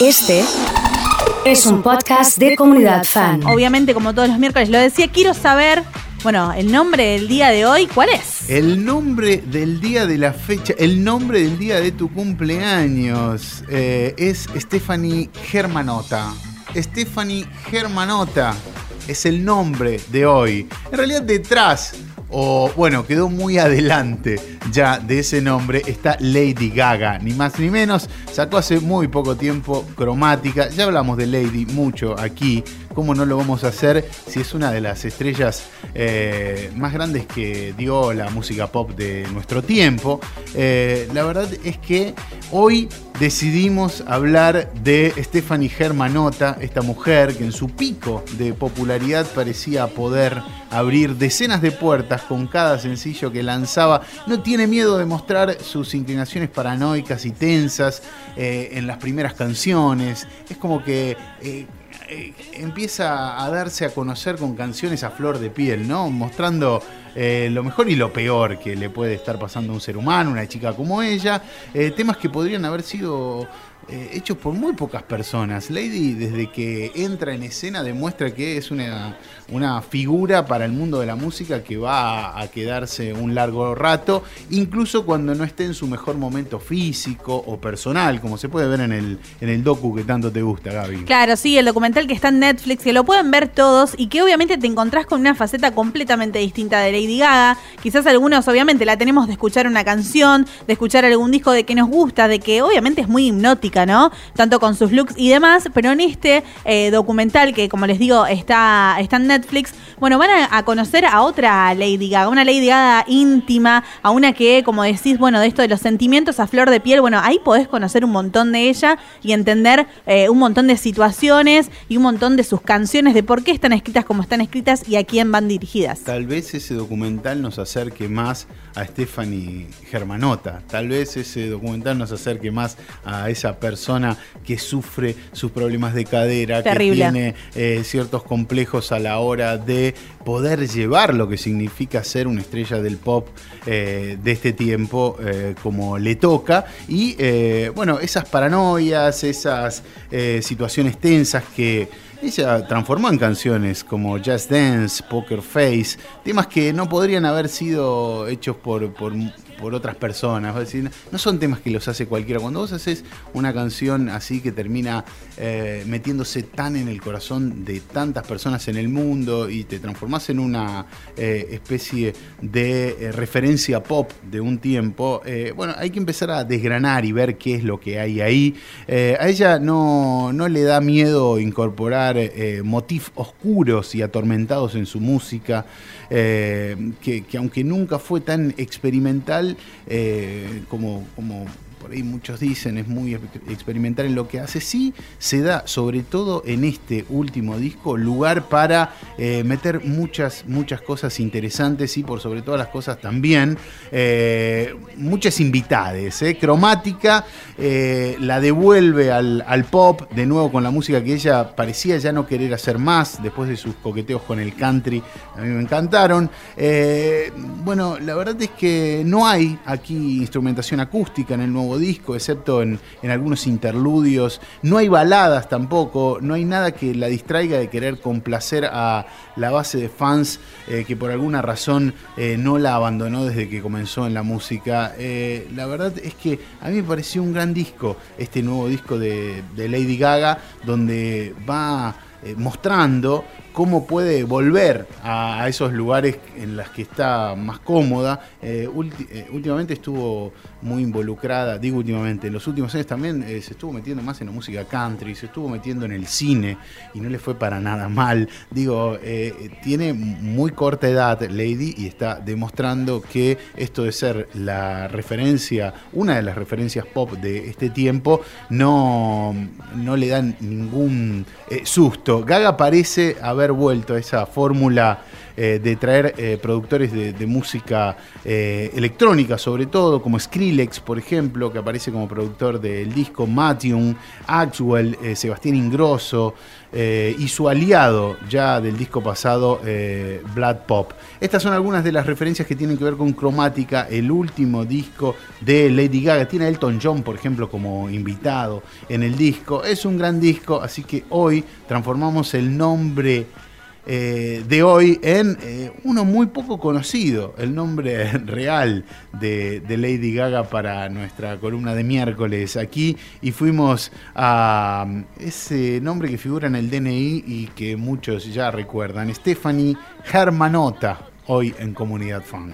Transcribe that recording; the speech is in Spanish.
Este es un podcast de comunidad fan. Obviamente, como todos los miércoles lo decía, quiero saber, bueno, el nombre del día de hoy, ¿cuál es? El nombre del día de la fecha, el nombre del día de tu cumpleaños eh, es Stephanie Germanota. Stephanie Germanota es el nombre de hoy. En realidad detrás o bueno, quedó muy adelante ya de ese nombre, está Lady Gaga, ni más ni menos, sacó hace muy poco tiempo Cromática, ya hablamos de Lady mucho aquí, ¿cómo no lo vamos a hacer si es una de las estrellas eh, más grandes que dio la música pop de nuestro tiempo? Eh, la verdad es que hoy decidimos hablar de Stephanie Germanota, esta mujer que en su pico de popularidad parecía poder abrir decenas de puertas con cada sencillo que lanzaba. No tiene miedo de mostrar sus inclinaciones paranoicas y tensas eh, en las primeras canciones. Es como que eh, empieza a darse a conocer con canciones a flor de piel, ¿no? Mostrando lo mejor y lo peor que le puede estar pasando a un ser humano, una chica como ella. temas que podrían haber sido eh, hechos por muy pocas personas. Lady, desde que entra en escena, demuestra que es una, una figura para el mundo de la música que va a, quedarse un largo rato, incluso cuando no esté en su mejor momento físico o personal, como se puede ver en el, en el docu que tanto te gusta, Gaby. Claro, sí, el documental que está en Netflix, que lo pueden ver todos y que obviamente te encontrás con una faceta completamente distinta de Lady Gaga. Quizás algunos, obviamente, la tenemos de escuchar una canción, de escuchar algún disco de que nos gusta, de que obviamente es muy hipnótica ¿no? Tanto con sus looks y demás, pero en este eh, documental que, como les digo, está, en Netflix, bueno, van a, conocer a otra Lady Gaga, una Lady Gaga íntima, a una que, como decís, bueno, de esto de los sentimientos a flor de piel, bueno, ahí podés conocer un montón de ella y entender eh, un montón de situaciones y un montón de sus canciones, de por qué están escritas como están escritas y a quién van dirigidas. Tal vez ese documental nos acerque más a Stephanie Germanota, tal vez ese documental nos acerque más a esa persona persona que sufre sus problemas de cadera, que tiene eh, ciertos complejos a la hora de poder llevar lo que significa ser una estrella del pop eh, de este tiempo eh, como le toca. Y bueno, esas paranoias, esas situaciones tensas que ella transformó en canciones como Just Dance, Poker Face, temas que no podrían haber sido hechos por, por por otras personas. no son temas que los hace cualquiera. Cuando vos haces una canción así que termina eh, metiéndose tan en el corazón de tantas personas en el mundo y te transformás en una eh, especie de eh, referencia pop de un tiempo, bueno, hay que empezar a desgranar y ver qué es lo que hay ahí. a ella no, no, le da miedo incorporar motifs oscuros y atormentados en su música, que aunque nunca fue tan experimental, como, como por ahí muchos dicen, es muy experimental en lo que hace, sí se da, sobre todo en este último disco, lugar para eh, meter muchas, muchas cosas interesantes y por sobre todas las cosas también eh, muchas invitades. Eh. Cromática la devuelve al, al, pop, de nuevo con la música que ella parecía ya no querer hacer más, después de sus coqueteos con el country, a mí me encantaron. bueno, la verdad es que no hay aquí instrumentación acústica en el nuevo disco, excepto en, algunos interludios. No hay baladas tampoco, no hay nada que la distraiga de querer complacer a la base de fans eh, que por alguna razón eh, no la abandonó desde que comenzó en la música. Eh, la verdad es que a mí me pareció un gran disco, este nuevo disco de, de Lady Gaga, donde va mostrando cómo puede volver a, esos lugares en los que está más cómoda. Eh, eh, últimamente estuvo muy involucrada, digo últimamente, en los últimos años también eh, se estuvo metiendo más en la música country, se estuvo metiendo en el cine y no le fue para nada mal. Digo, tiene muy corta edad Lady y está demostrando que esto de ser la referencia, una de las referencias pop de este tiempo, no, no le dan ningún susto. Gaga parece haber vuelto a esa fórmula eh, de traer eh, productores de, música electrónica, sobre todo, como Skrillex, por ejemplo, que aparece como productor del disco Matium, Actual, Sebastián Ingrosso. y su aliado ya del disco pasado, Blood Pop. Estas son algunas de las referencias que tienen que ver con Cromática, el último disco de Lady Gaga. Tiene Elton John, por ejemplo, como invitado en el disco. Es un gran disco, así que hoy transformamos el nombre eh, de hoy en eh, uno muy poco conocido, el nombre real de, Lady Gaga para nuestra columna de miércoles aquí y fuimos a um, ese nombre que figura en el DNI y que muchos ya recuerdan, Stephanie Germanota, hoy en Comunidad Fan.